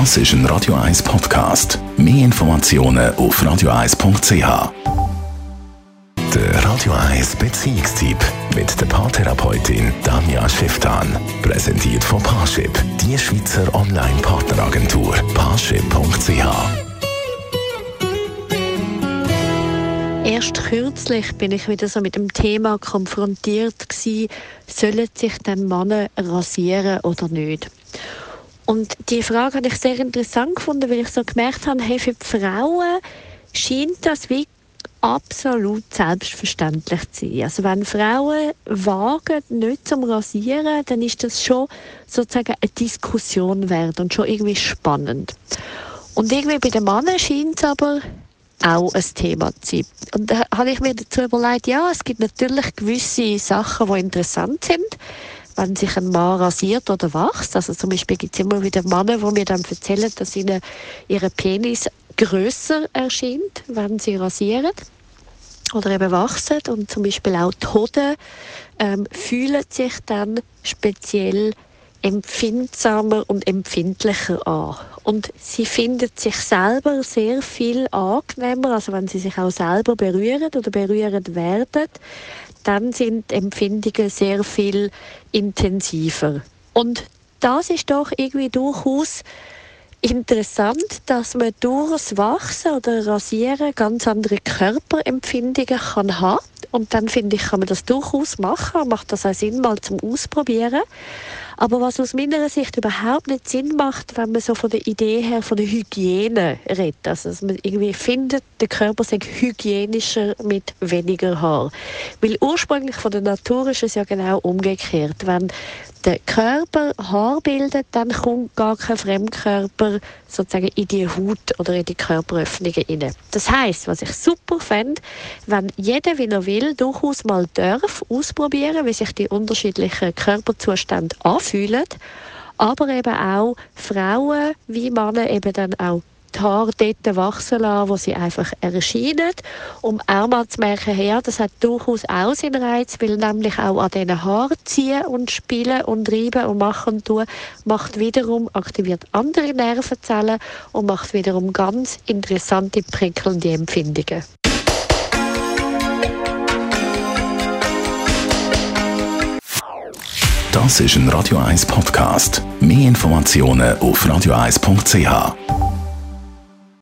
Das ist ein Radio 1 Podcast. Mehr Informationen auf radio1.ch. Der Radio 1 Beziehungstyp mit der Paartherapeutin Danja Schifftan. Präsentiert von Paarship, die Schweizer Online-Partneragentur. Paarship.ch Erst kürzlich bin ich wieder so mit dem Thema konfrontiert gewesen, sollen sich denn Männer rasieren oder nicht? Und die Frage habe ich sehr interessant gefunden, weil ich so gemerkt habe, hey, für die Frauen scheint das wie absolut selbstverständlich zu sein. Also wenn Frauen wagen, nicht zum Rasieren, dann ist das schon sozusagen eine Diskussion wert und schon irgendwie spannend. Und irgendwie bei den Männern scheint es aber auch ein Thema zu sein. Und da habe ich mir dazu überlegt, ja, es gibt natürlich gewisse Sachen, die interessant sind wenn sich ein Mann rasiert oder wächst. Also zum Beispiel gibt es immer wieder Männer, die mir dann erzählen, dass ihnen ihre Penis größer erscheint, wenn sie rasieren oder eben wachsen. Und zum Beispiel auch die Hoden ähm, fühlen sich dann speziell empfindsamer und empfindlicher an. Und sie findet sich selber sehr viel angenehmer, also wenn sie sich auch selber berühren oder berühren werden, dann sind Empfindungen sehr viel intensiver. Und das ist doch irgendwie durchaus interessant, dass man durch das Wachsen oder Rasieren ganz andere Körperempfindungen kann haben. Und dann finde ich, kann man das durchaus machen, macht das auch Sinn, mal zum Ausprobieren. Aber was aus meiner Sicht überhaupt nicht Sinn macht, wenn man so von der Idee her von der Hygiene redet, also dass man irgendwie findet, der Körper sei hygienischer mit weniger Haar. Weil ursprünglich von der Natur ist es ja genau umgekehrt. Wenn der Körper Haar bildet, dann kommt gar kein Fremdkörper sozusagen in die Haut oder in die Körperöffnungen rein. Das heißt, was ich super fände, wenn jeder, wie er will, durchaus mal darf ausprobieren, wie sich die unterschiedlichen Körperzustände anfühlen, aber eben auch Frauen wie Männer eben dann auch die Haare dort wachsen lassen, wo sie einfach erscheinen, um auch mal zu merken, ja, das hat durchaus auch seinen Reiz, weil nämlich auch an diesen Haaren ziehen und spielen und reiben und machen und tun, macht wiederum, aktiviert andere Nervenzellen und macht wiederum ganz interessante, prickelnde Empfindungen. Das ist ein Radio 1 Podcast. Mehr Informationen auf radio1.ch.